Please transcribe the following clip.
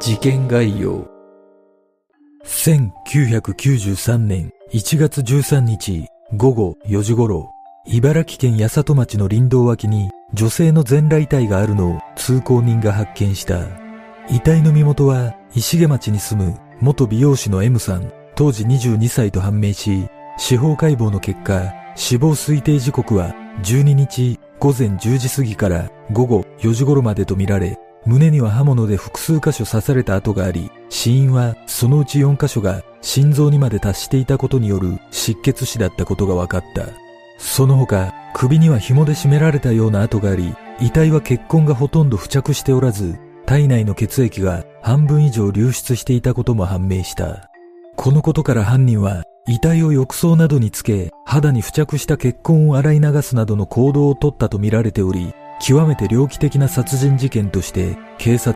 事件概要。1993年1月13日午後4時頃、茨城県八里町の林道脇に女性の全裸遺体があるのを通行人が発見した。遺体の身元は石毛町に住む元美容師の M さん、当時22歳と判明し、司法解剖の結果、死亡推定時刻は12日午前10時過ぎから午後4時頃までとみられ、胸には刃物で複数箇所刺された跡があり、死因はそのうち4箇所が心臓にまで達していたことによる失血死だったことが分かった。その他、首には紐で絞められたような跡があり、遺体は血痕がほとんど付着しておらず、体内の血液が半分以上流出していたことも判明した。このことから犯人は遺体を浴槽などにつけ、肌に付着した血痕を洗い流すなどの行動をとったとみられており、極めて猟奇的な殺人事件として警察